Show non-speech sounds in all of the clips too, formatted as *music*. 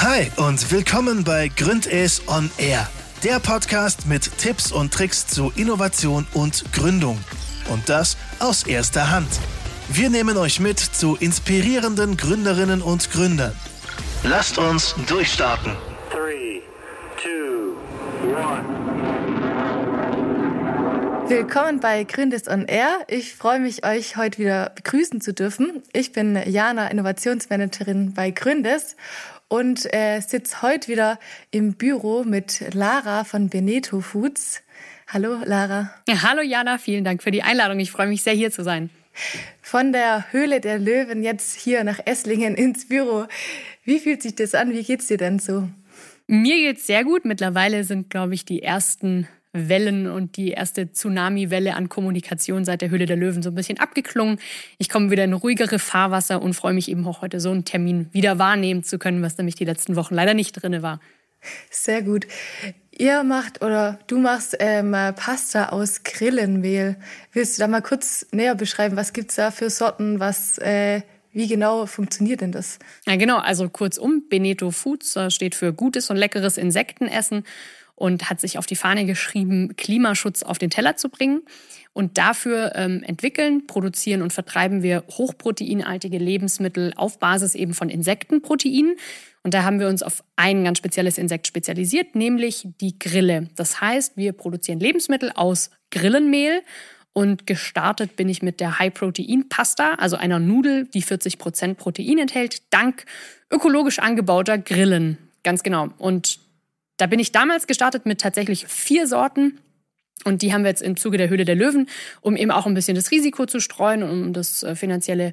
Hi und willkommen bei Gründes on Air, der Podcast mit Tipps und Tricks zu Innovation und Gründung. Und das aus erster Hand. Wir nehmen euch mit zu inspirierenden Gründerinnen und Gründern. Lasst uns durchstarten. Three, two, Willkommen bei Gründes on Air. Ich freue mich, euch heute wieder begrüßen zu dürfen. Ich bin Jana, Innovationsmanagerin bei Gründes und äh, sitze heute wieder im Büro mit Lara von Beneto Foods. Hallo Lara. Ja, hallo Jana, vielen Dank für die Einladung. Ich freue mich sehr hier zu sein. Von der Höhle der Löwen jetzt hier nach Esslingen ins Büro. Wie fühlt sich das an? Wie geht's dir denn so? Mir geht's sehr gut. Mittlerweile sind, glaube ich, die ersten Wellen und die erste Tsunami-Welle an Kommunikation seit der Höhle der Löwen so ein bisschen abgeklungen. Ich komme wieder in ruhigere Fahrwasser und freue mich eben auch heute so einen Termin wieder wahrnehmen zu können, was nämlich die letzten Wochen leider nicht drin war. Sehr gut. Ihr macht oder du machst ähm, Pasta aus Grillenmehl. Willst du da mal kurz näher beschreiben, was gibt es da für Sorten, was äh, wie genau funktioniert denn das? Ja, genau. Also kurzum, Beneto Foods steht für gutes und leckeres Insektenessen und hat sich auf die Fahne geschrieben, Klimaschutz auf den Teller zu bringen. Und dafür ähm, entwickeln, produzieren und vertreiben wir hochproteinhaltige Lebensmittel auf Basis eben von Insektenproteinen. Und da haben wir uns auf ein ganz spezielles Insekt spezialisiert, nämlich die Grille. Das heißt, wir produzieren Lebensmittel aus Grillenmehl. Und gestartet bin ich mit der High-Protein-Pasta, also einer Nudel, die 40% Protein enthält, dank ökologisch angebauter Grillen. Ganz genau. Und da bin ich damals gestartet mit tatsächlich vier Sorten. Und die haben wir jetzt im Zuge der Höhle der Löwen, um eben auch ein bisschen das Risiko zu streuen, um das äh, finanzielle,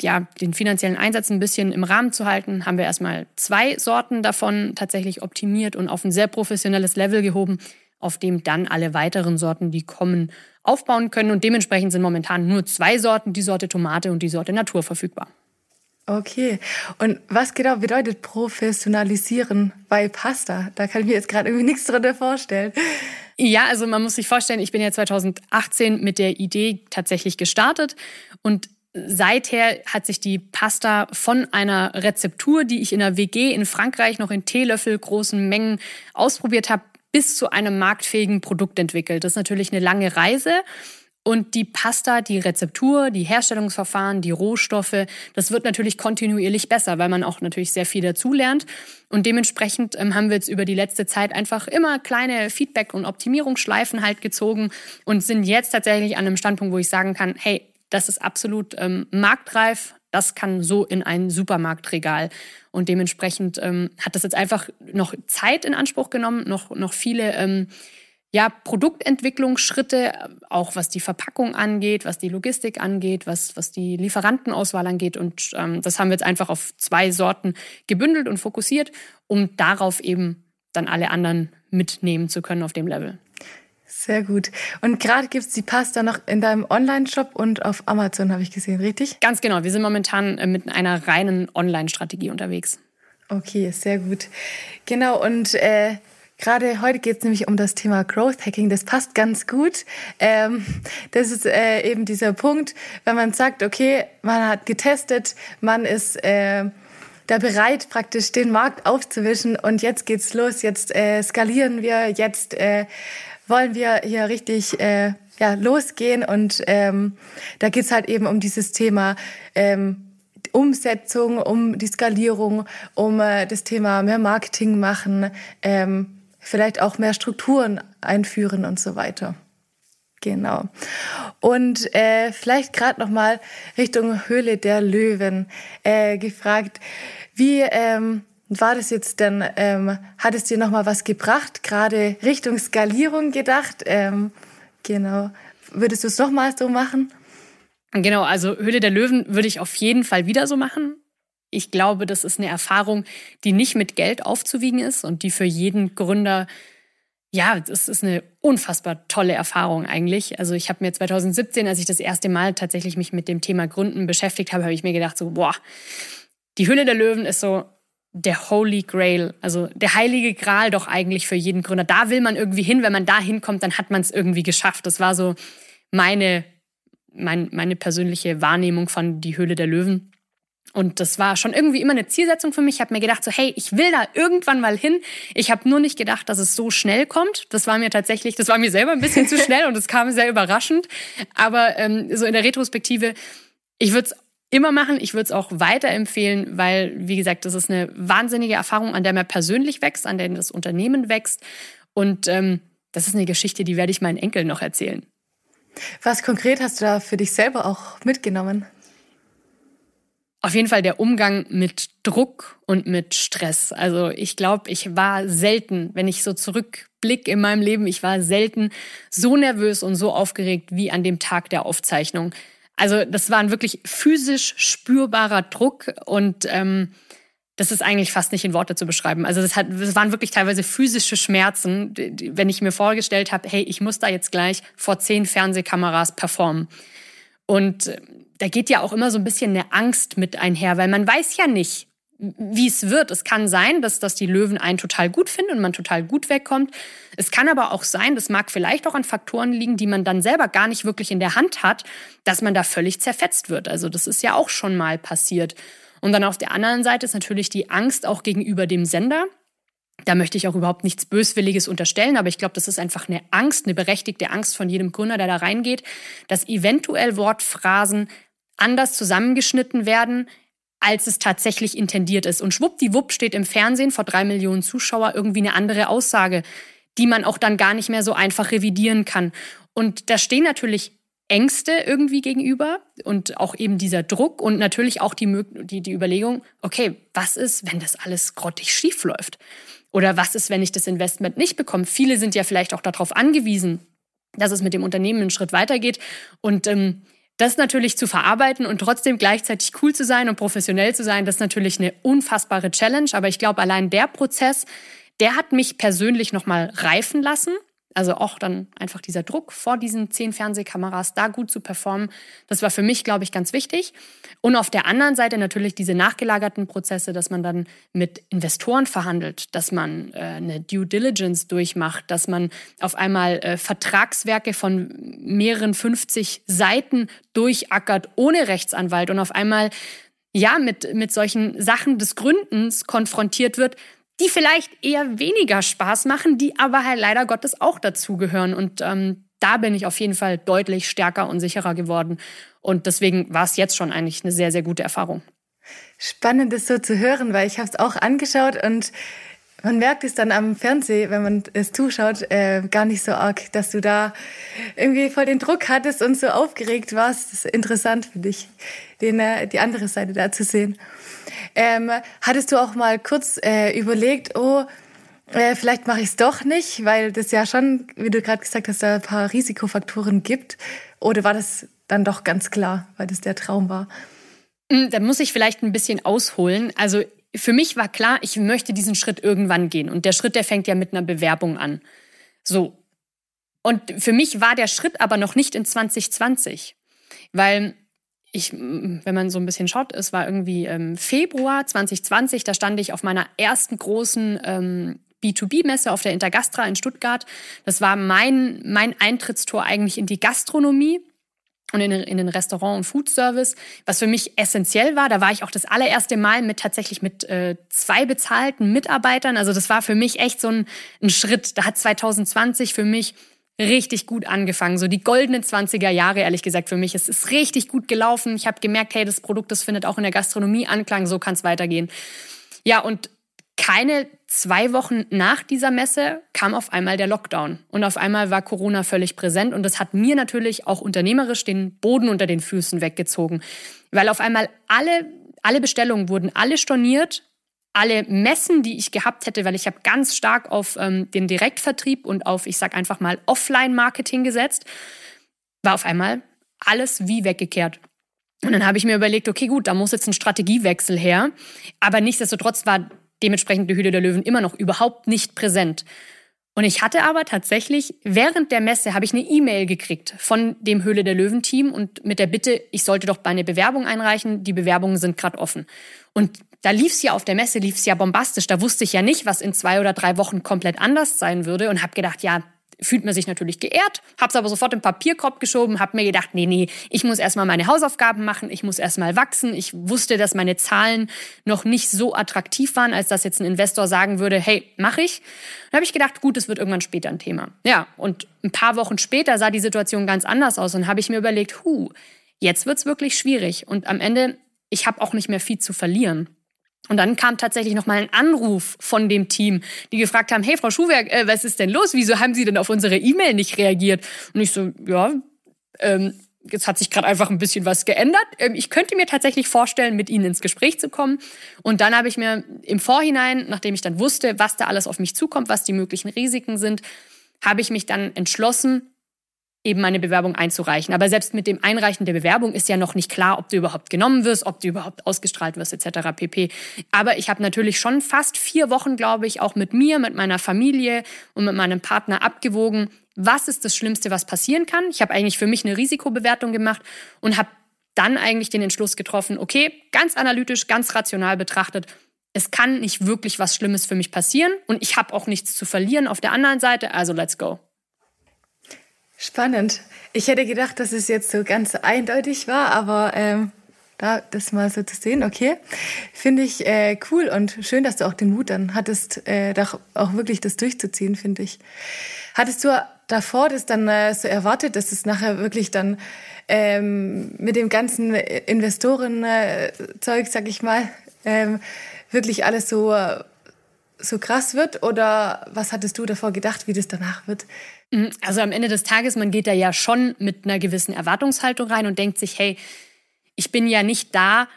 ja, den finanziellen Einsatz ein bisschen im Rahmen zu halten, haben wir erstmal zwei Sorten davon tatsächlich optimiert und auf ein sehr professionelles Level gehoben, auf dem dann alle weiteren Sorten, die kommen, aufbauen können. Und dementsprechend sind momentan nur zwei Sorten, die Sorte Tomate und die Sorte Natur verfügbar. Okay. Und was genau bedeutet professionalisieren bei Pasta? Da kann ich mir jetzt gerade irgendwie nichts drunter vorstellen. Ja, also man muss sich vorstellen, ich bin ja 2018 mit der Idee tatsächlich gestartet und seither hat sich die Pasta von einer Rezeptur, die ich in der WG in Frankreich noch in Teelöffel großen Mengen ausprobiert habe, bis zu einem marktfähigen Produkt entwickelt. Das ist natürlich eine lange Reise. Und die Pasta, die Rezeptur, die Herstellungsverfahren, die Rohstoffe, das wird natürlich kontinuierlich besser, weil man auch natürlich sehr viel dazulernt. Und dementsprechend ähm, haben wir jetzt über die letzte Zeit einfach immer kleine Feedback- und Optimierungsschleifen halt gezogen und sind jetzt tatsächlich an einem Standpunkt, wo ich sagen kann, hey, das ist absolut ähm, marktreif, das kann so in ein Supermarktregal. Und dementsprechend ähm, hat das jetzt einfach noch Zeit in Anspruch genommen, noch, noch viele ähm, ja, Produktentwicklungsschritte, auch was die Verpackung angeht, was die Logistik angeht, was, was die Lieferantenauswahl angeht. Und ähm, das haben wir jetzt einfach auf zwei Sorten gebündelt und fokussiert, um darauf eben dann alle anderen mitnehmen zu können auf dem Level. Sehr gut. Und gerade gibt es die Pasta noch in deinem Online-Shop und auf Amazon, habe ich gesehen, richtig? Ganz genau. Wir sind momentan äh, mit einer reinen Online-Strategie unterwegs. Okay, sehr gut. Genau, und äh, Gerade heute geht es nämlich um das Thema Growth Hacking. Das passt ganz gut. Ähm, das ist äh, eben dieser Punkt, wenn man sagt, okay, man hat getestet, man ist äh, da bereit, praktisch den Markt aufzuwischen und jetzt geht's los, jetzt äh, skalieren wir, jetzt äh, wollen wir hier richtig äh, ja, losgehen und ähm, da geht's halt eben um dieses Thema ähm, Umsetzung, um die Skalierung, um äh, das Thema mehr Marketing machen, ähm, vielleicht auch mehr Strukturen einführen und so weiter. Genau. Und äh, vielleicht gerade noch mal Richtung Höhle der Löwen äh, gefragt, wie ähm, war das jetzt denn? Ähm, hat es dir noch mal was gebracht? Gerade Richtung Skalierung gedacht? Ähm, genau. Würdest du es noch mal so machen? Genau, also Höhle der Löwen würde ich auf jeden Fall wieder so machen ich glaube, das ist eine Erfahrung, die nicht mit Geld aufzuwiegen ist und die für jeden Gründer, ja, das ist eine unfassbar tolle Erfahrung eigentlich. Also ich habe mir 2017, als ich das erste Mal tatsächlich mich mit dem Thema Gründen beschäftigt habe, habe ich mir gedacht so, boah, die Hülle der Löwen ist so der Holy Grail, also der heilige Gral doch eigentlich für jeden Gründer. Da will man irgendwie hin, wenn man da hinkommt, dann hat man es irgendwie geschafft. Das war so meine, mein, meine persönliche Wahrnehmung von die Höhle der Löwen. Und das war schon irgendwie immer eine Zielsetzung für mich. Ich habe mir gedacht, so hey, ich will da irgendwann mal hin. Ich habe nur nicht gedacht, dass es so schnell kommt. Das war mir tatsächlich, das war mir selber ein bisschen zu *laughs* schnell und es kam sehr überraschend. Aber ähm, so in der Retrospektive, ich würde es immer machen. Ich würde es auch weiterempfehlen, weil, wie gesagt, das ist eine wahnsinnige Erfahrung, an der man persönlich wächst, an der das Unternehmen wächst. Und ähm, das ist eine Geschichte, die werde ich meinen Enkeln noch erzählen. Was konkret hast du da für dich selber auch mitgenommen? Auf jeden Fall der Umgang mit Druck und mit Stress. Also ich glaube, ich war selten, wenn ich so zurückblicke in meinem Leben, ich war selten so nervös und so aufgeregt wie an dem Tag der Aufzeichnung. Also das war ein wirklich physisch spürbarer Druck und ähm, das ist eigentlich fast nicht in Worte zu beschreiben. Also das, hat, das waren wirklich teilweise physische Schmerzen, wenn ich mir vorgestellt habe, hey, ich muss da jetzt gleich vor zehn Fernsehkameras performen. Und äh, da geht ja auch immer so ein bisschen eine Angst mit einher, weil man weiß ja nicht, wie es wird. Es kann sein, dass, dass die Löwen einen total gut finden und man total gut wegkommt. Es kann aber auch sein, das mag vielleicht auch an Faktoren liegen, die man dann selber gar nicht wirklich in der Hand hat, dass man da völlig zerfetzt wird. Also das ist ja auch schon mal passiert. Und dann auf der anderen Seite ist natürlich die Angst auch gegenüber dem Sender. Da möchte ich auch überhaupt nichts Böswilliges unterstellen, aber ich glaube, das ist einfach eine Angst, eine berechtigte Angst von jedem Gründer, der da reingeht, dass eventuell Wortphrasen anders zusammengeschnitten werden, als es tatsächlich intendiert ist. Und schwuppdiwupp steht im Fernsehen vor drei Millionen Zuschauer irgendwie eine andere Aussage, die man auch dann gar nicht mehr so einfach revidieren kann. Und da stehen natürlich Ängste irgendwie gegenüber und auch eben dieser Druck und natürlich auch die, die, die Überlegung, okay, was ist, wenn das alles grottig schief läuft? Oder was ist, wenn ich das Investment nicht bekomme? Viele sind ja vielleicht auch darauf angewiesen, dass es mit dem Unternehmen einen Schritt weitergeht. Und ähm, das natürlich zu verarbeiten und trotzdem gleichzeitig cool zu sein und professionell zu sein, das ist natürlich eine unfassbare Challenge. Aber ich glaube, allein der Prozess, der hat mich persönlich nochmal reifen lassen also auch dann einfach dieser Druck vor diesen zehn Fernsehkameras da gut zu performen, das war für mich, glaube ich, ganz wichtig. Und auf der anderen Seite natürlich diese nachgelagerten Prozesse, dass man dann mit Investoren verhandelt, dass man äh, eine Due Diligence durchmacht, dass man auf einmal äh, Vertragswerke von mehreren 50 Seiten durchackert ohne Rechtsanwalt und auf einmal ja mit, mit solchen Sachen des Gründens konfrontiert wird, die vielleicht eher weniger Spaß machen, die aber halt leider Gottes auch dazugehören. Und ähm, da bin ich auf jeden Fall deutlich stärker und sicherer geworden. Und deswegen war es jetzt schon eigentlich eine sehr, sehr gute Erfahrung. Spannend, das so zu hören, weil ich habe es auch angeschaut und man merkt es dann am Fernsehen, wenn man es zuschaut, äh, gar nicht so arg, dass du da irgendwie voll den Druck hattest und so aufgeregt warst. Das ist interessant für dich, den, äh, die andere Seite da zu sehen. Ähm, hattest du auch mal kurz äh, überlegt, oh, äh, vielleicht mache ich es doch nicht, weil das ja schon, wie du gerade gesagt hast, da ein paar Risikofaktoren gibt. Oder war das dann doch ganz klar, weil das der Traum war? Hm, da muss ich vielleicht ein bisschen ausholen. Also für mich war klar, ich möchte diesen Schritt irgendwann gehen. Und der Schritt, der fängt ja mit einer Bewerbung an. So. Und für mich war der Schritt aber noch nicht in 2020. Weil ich, wenn man so ein bisschen schaut, es war irgendwie ähm, Februar 2020, da stand ich auf meiner ersten großen ähm, B2B-Messe auf der Intergastra in Stuttgart. Das war mein, mein Eintrittstor eigentlich in die Gastronomie und in, in den Restaurant- und Foodservice, was für mich essentiell war. Da war ich auch das allererste Mal mit tatsächlich mit äh, zwei bezahlten Mitarbeitern. Also das war für mich echt so ein, ein Schritt. Da hat 2020 für mich richtig gut angefangen. So die goldenen 20er Jahre, ehrlich gesagt, für mich. Es ist richtig gut gelaufen. Ich habe gemerkt, hey, das Produkt, das findet auch in der Gastronomie Anklang, so kann es weitergehen. Ja, und keine zwei Wochen nach dieser Messe kam auf einmal der Lockdown. Und auf einmal war Corona völlig präsent. Und das hat mir natürlich auch unternehmerisch den Boden unter den Füßen weggezogen. Weil auf einmal alle, alle Bestellungen wurden alle storniert alle Messen, die ich gehabt hätte, weil ich habe ganz stark auf ähm, den Direktvertrieb und auf, ich sag einfach mal, Offline-Marketing gesetzt, war auf einmal alles wie weggekehrt. Und dann habe ich mir überlegt, okay, gut, da muss jetzt ein Strategiewechsel her. Aber nichtsdestotrotz war dementsprechend die Hülle der Löwen immer noch überhaupt nicht präsent. Und ich hatte aber tatsächlich während der Messe habe ich eine E-Mail gekriegt von dem Höhle der Löwen Team und mit der Bitte, ich sollte doch meine Bewerbung einreichen. Die Bewerbungen sind gerade offen. Und da lief es ja auf der Messe, lief es ja bombastisch. Da wusste ich ja nicht, was in zwei oder drei Wochen komplett anders sein würde und habe gedacht, ja, fühlt man sich natürlich geehrt, hab's aber sofort im Papierkorb geschoben, hab mir gedacht, nee, nee, ich muss erstmal meine Hausaufgaben machen, ich muss erstmal wachsen. Ich wusste, dass meine Zahlen noch nicht so attraktiv waren, als dass jetzt ein Investor sagen würde, hey, mach ich. Dann habe ich gedacht, gut, es wird irgendwann später ein Thema. Ja, und ein paar Wochen später sah die Situation ganz anders aus und habe ich mir überlegt, hu, jetzt wird's wirklich schwierig und am Ende ich habe auch nicht mehr viel zu verlieren. Und dann kam tatsächlich noch mal ein Anruf von dem Team, die gefragt haben: Hey, Frau Schuhwerk, äh, was ist denn los? Wieso haben Sie denn auf unsere E-Mail nicht reagiert? Und ich so: Ja, ähm, jetzt hat sich gerade einfach ein bisschen was geändert. Ähm, ich könnte mir tatsächlich vorstellen, mit Ihnen ins Gespräch zu kommen. Und dann habe ich mir im Vorhinein, nachdem ich dann wusste, was da alles auf mich zukommt, was die möglichen Risiken sind, habe ich mich dann entschlossen, eben meine Bewerbung einzureichen. Aber selbst mit dem Einreichen der Bewerbung ist ja noch nicht klar, ob du überhaupt genommen wirst, ob du überhaupt ausgestrahlt wirst, etc. pp. Aber ich habe natürlich schon fast vier Wochen, glaube ich, auch mit mir, mit meiner Familie und mit meinem Partner abgewogen, was ist das Schlimmste, was passieren kann. Ich habe eigentlich für mich eine Risikobewertung gemacht und habe dann eigentlich den Entschluss getroffen, okay, ganz analytisch, ganz rational betrachtet, es kann nicht wirklich was Schlimmes für mich passieren und ich habe auch nichts zu verlieren auf der anderen Seite, also let's go. Spannend. Ich hätte gedacht, dass es jetzt so ganz eindeutig war, aber ähm, da das mal so zu sehen, okay, finde ich äh, cool und schön, dass du auch den Mut dann hattest, äh, doch auch wirklich das durchzuziehen, finde ich. Hattest du davor das dann äh, so erwartet, dass es nachher wirklich dann ähm, mit dem ganzen Investoren-Zeug, sag ich mal, ähm, wirklich alles so so krass wird? Oder was hattest du davor gedacht, wie das danach wird? Mhm. Also am Ende des Tages, man geht da ja schon mit einer gewissen Erwartungshaltung rein und denkt sich, hey, ich bin ja nicht da,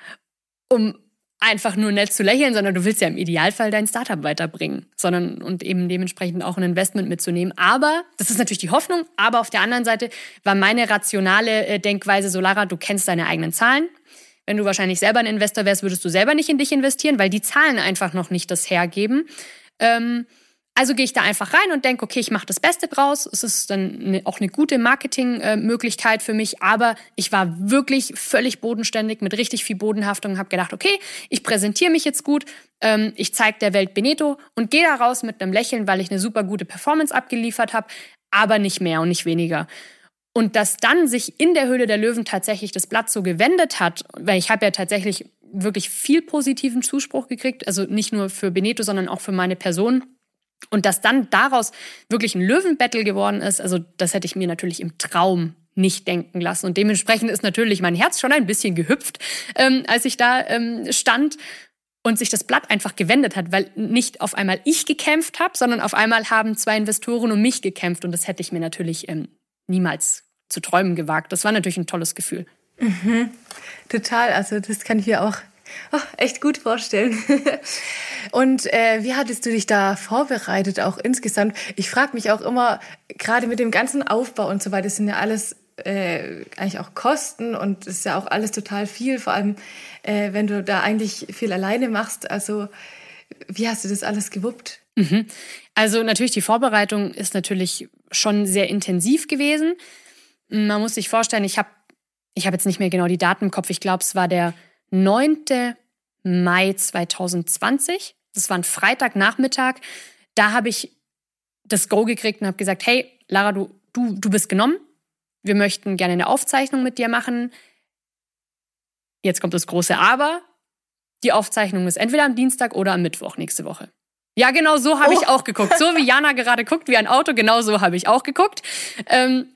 um einfach nur nett zu lächeln, sondern du willst ja im Idealfall dein Startup weiterbringen, sondern und eben dementsprechend auch ein Investment mitzunehmen. Aber das ist natürlich die Hoffnung. Aber auf der anderen Seite war meine rationale äh, Denkweise so, Lara, du kennst deine eigenen Zahlen. Wenn du wahrscheinlich selber ein Investor wärst, würdest du selber nicht in dich investieren, weil die Zahlen einfach noch nicht das hergeben. Ähm, also gehe ich da einfach rein und denke, okay, ich mache das Beste draus. Es ist dann auch eine gute Marketingmöglichkeit für mich. Aber ich war wirklich völlig bodenständig mit richtig viel Bodenhaftung und habe gedacht, okay, ich präsentiere mich jetzt gut, ähm, ich zeige der Welt Beneto und gehe da raus mit einem Lächeln, weil ich eine super gute Performance abgeliefert habe, aber nicht mehr und nicht weniger. Und dass dann sich in der Höhle der Löwen tatsächlich das Blatt so gewendet hat, weil ich habe ja tatsächlich wirklich viel positiven Zuspruch gekriegt, also nicht nur für Beneto, sondern auch für meine Person und dass dann daraus wirklich ein Löwenbattle geworden ist, also das hätte ich mir natürlich im Traum nicht denken lassen. Und dementsprechend ist natürlich mein Herz schon ein bisschen gehüpft, ähm, als ich da ähm, stand und sich das Blatt einfach gewendet hat, weil nicht auf einmal ich gekämpft habe, sondern auf einmal haben zwei Investoren um mich gekämpft. Und das hätte ich mir natürlich ähm, niemals zu träumen gewagt. Das war natürlich ein tolles Gefühl. Mhm. Total. Also das kann ich mir auch Oh, echt gut vorstellen. *laughs* Und äh, wie hattest du dich da vorbereitet, auch insgesamt? Ich frage mich auch immer, gerade mit dem ganzen Aufbau und so weiter, das sind ja alles äh, eigentlich auch Kosten und es ist ja auch alles total viel, vor allem äh, wenn du da eigentlich viel alleine machst. Also wie hast du das alles gewuppt? Mhm. Also natürlich, die Vorbereitung ist natürlich schon sehr intensiv gewesen. Man muss sich vorstellen, ich habe ich hab jetzt nicht mehr genau die Daten im Kopf, ich glaube, es war der 9. Mai 2020. Das war ein Freitagnachmittag. Da habe ich das Go gekriegt und habe gesagt, hey, Lara, du, du, du bist genommen. Wir möchten gerne eine Aufzeichnung mit dir machen. Jetzt kommt das große Aber. Die Aufzeichnung ist entweder am Dienstag oder am Mittwoch nächste Woche. Ja, genau so habe oh. ich auch geguckt. So wie Jana gerade guckt, wie ein Auto, genau so habe ich auch geguckt. Ähm,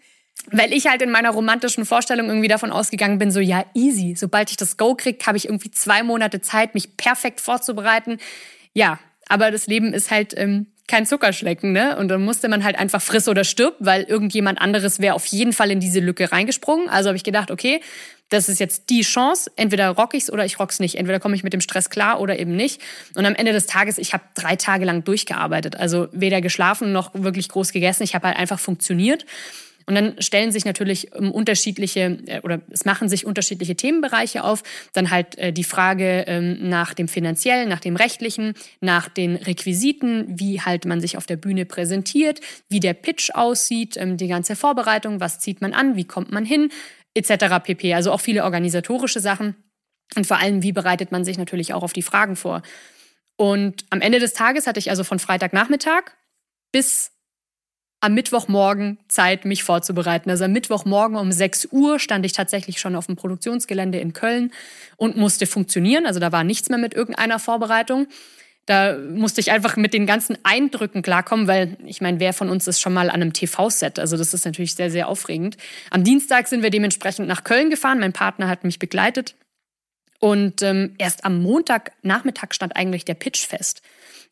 weil ich halt in meiner romantischen Vorstellung irgendwie davon ausgegangen bin, so ja, easy. Sobald ich das Go kriege, habe ich irgendwie zwei Monate Zeit, mich perfekt vorzubereiten. Ja, aber das Leben ist halt ähm, kein Zuckerschlecken, ne? Und dann musste man halt einfach friss oder stirb, weil irgendjemand anderes wäre auf jeden Fall in diese Lücke reingesprungen. Also habe ich gedacht, okay, das ist jetzt die Chance. Entweder rock ich's oder ich rock's nicht. Entweder komme ich mit dem Stress klar oder eben nicht. Und am Ende des Tages, ich habe drei Tage lang durchgearbeitet. Also weder geschlafen noch wirklich groß gegessen. Ich habe halt einfach funktioniert. Und dann stellen sich natürlich ähm, unterschiedliche äh, oder es machen sich unterschiedliche Themenbereiche auf. Dann halt äh, die Frage ähm, nach dem finanziellen, nach dem rechtlichen, nach den Requisiten, wie halt man sich auf der Bühne präsentiert, wie der Pitch aussieht, ähm, die ganze Vorbereitung, was zieht man an, wie kommt man hin, etc. pp. Also auch viele organisatorische Sachen. Und vor allem, wie bereitet man sich natürlich auch auf die Fragen vor. Und am Ende des Tages hatte ich also von Freitagnachmittag bis am Mittwochmorgen Zeit, mich vorzubereiten. Also am Mittwochmorgen um 6 Uhr stand ich tatsächlich schon auf dem Produktionsgelände in Köln und musste funktionieren. Also da war nichts mehr mit irgendeiner Vorbereitung. Da musste ich einfach mit den ganzen Eindrücken klarkommen, weil ich meine, wer von uns ist schon mal an einem TV-Set? Also das ist natürlich sehr, sehr aufregend. Am Dienstag sind wir dementsprechend nach Köln gefahren. Mein Partner hat mich begleitet. Und ähm, erst am Montagnachmittag stand eigentlich der Pitch fest.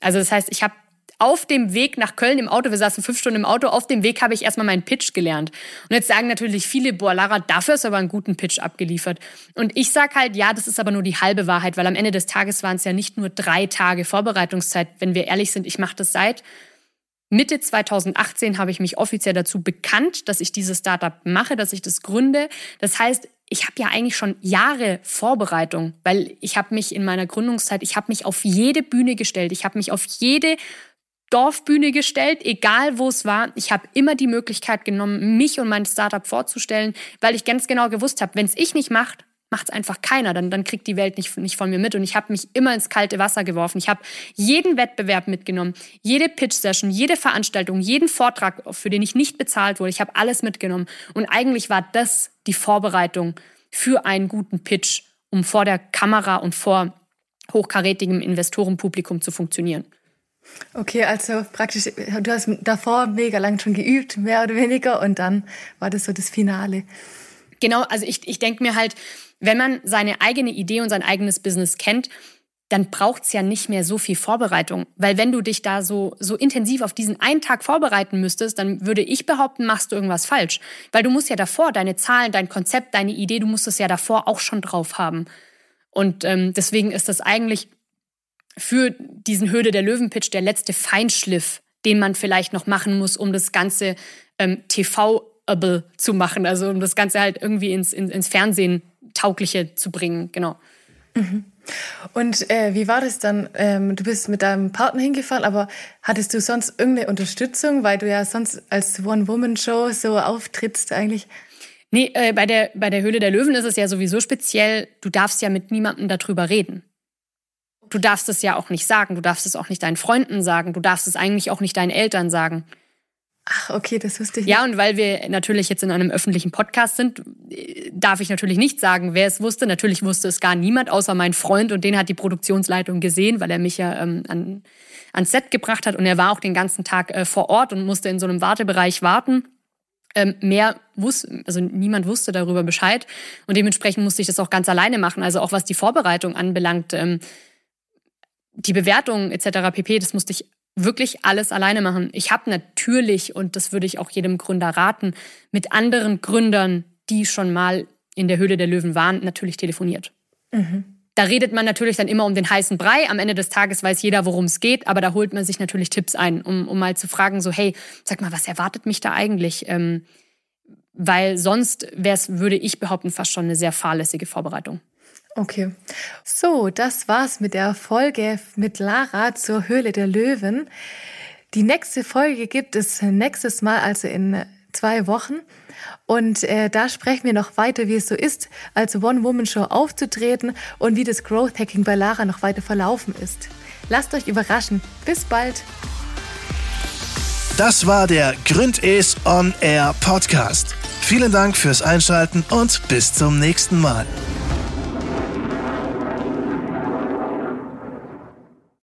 Also das heißt, ich habe auf dem Weg nach Köln im Auto, wir saßen fünf Stunden im Auto, auf dem Weg habe ich erstmal meinen Pitch gelernt. Und jetzt sagen natürlich viele, boah, Lara, dafür ist aber einen guten Pitch abgeliefert. Und ich sage halt, ja, das ist aber nur die halbe Wahrheit, weil am Ende des Tages waren es ja nicht nur drei Tage Vorbereitungszeit. Wenn wir ehrlich sind, ich mache das seit Mitte 2018 habe ich mich offiziell dazu bekannt, dass ich dieses Startup mache, dass ich das gründe. Das heißt, ich habe ja eigentlich schon Jahre Vorbereitung, weil ich habe mich in meiner Gründungszeit, ich habe mich auf jede Bühne gestellt, ich habe mich auf jede Dorfbühne gestellt, egal wo es war. Ich habe immer die Möglichkeit genommen, mich und mein Startup vorzustellen, weil ich ganz genau gewusst habe, wenn es ich nicht macht, macht es einfach keiner. Dann, dann kriegt die Welt nicht, nicht von mir mit. Und ich habe mich immer ins kalte Wasser geworfen. Ich habe jeden Wettbewerb mitgenommen, jede Pitch-Session, jede Veranstaltung, jeden Vortrag, für den ich nicht bezahlt wurde. Ich habe alles mitgenommen. Und eigentlich war das die Vorbereitung für einen guten Pitch, um vor der Kamera und vor hochkarätigem Investorenpublikum zu funktionieren. Okay, also praktisch, du hast davor mega lang schon geübt, mehr oder weniger, und dann war das so das Finale. Genau, also ich, ich denke mir halt, wenn man seine eigene Idee und sein eigenes Business kennt, dann braucht's ja nicht mehr so viel Vorbereitung. Weil wenn du dich da so, so intensiv auf diesen einen Tag vorbereiten müsstest, dann würde ich behaupten, machst du irgendwas falsch. Weil du musst ja davor deine Zahlen, dein Konzept, deine Idee, du musst es ja davor auch schon drauf haben. Und ähm, deswegen ist das eigentlich für diesen Höhle der Löwen-Pitch der letzte Feinschliff, den man vielleicht noch machen muss, um das Ganze ähm, TV-able zu machen. Also um das Ganze halt irgendwie ins, ins, ins Fernsehen taugliche zu bringen. Genau. Mhm. Und äh, wie war das dann? Ähm, du bist mit deinem Partner hingefahren, aber hattest du sonst irgendeine Unterstützung, weil du ja sonst als One-Woman-Show so auftrittst eigentlich? Nee, äh, bei, der, bei der Höhle der Löwen ist es ja sowieso speziell, du darfst ja mit niemandem darüber reden du darfst es ja auch nicht sagen, du darfst es auch nicht deinen Freunden sagen, du darfst es eigentlich auch nicht deinen Eltern sagen. Ach, okay, das wusste ich nicht. Ja, und weil wir natürlich jetzt in einem öffentlichen Podcast sind, darf ich natürlich nicht sagen, wer es wusste. Natürlich wusste es gar niemand, außer mein Freund. Und den hat die Produktionsleitung gesehen, weil er mich ja ähm, an, ans Set gebracht hat. Und er war auch den ganzen Tag äh, vor Ort und musste in so einem Wartebereich warten. Ähm, mehr wusste, also niemand wusste darüber Bescheid. Und dementsprechend musste ich das auch ganz alleine machen. Also auch was die Vorbereitung anbelangt. Ähm, die Bewertung etc. pp, das musste ich wirklich alles alleine machen. Ich habe natürlich, und das würde ich auch jedem Gründer raten, mit anderen Gründern, die schon mal in der Höhle der Löwen waren, natürlich telefoniert. Mhm. Da redet man natürlich dann immer um den heißen Brei. Am Ende des Tages weiß jeder, worum es geht, aber da holt man sich natürlich Tipps ein, um, um mal zu fragen, so, hey, sag mal, was erwartet mich da eigentlich? Ähm, weil sonst wäre es, würde ich behaupten, fast schon eine sehr fahrlässige Vorbereitung. Okay. So, das war's mit der Folge mit Lara zur Höhle der Löwen. Die nächste Folge gibt es nächstes Mal, also in zwei Wochen. Und äh, da sprechen wir noch weiter, wie es so ist, als One-Woman-Show aufzutreten und wie das Growth Hacking bei Lara noch weiter verlaufen ist. Lasst euch überraschen. Bis bald. Das war der Gründes On Air Podcast. Vielen Dank fürs Einschalten und bis zum nächsten Mal.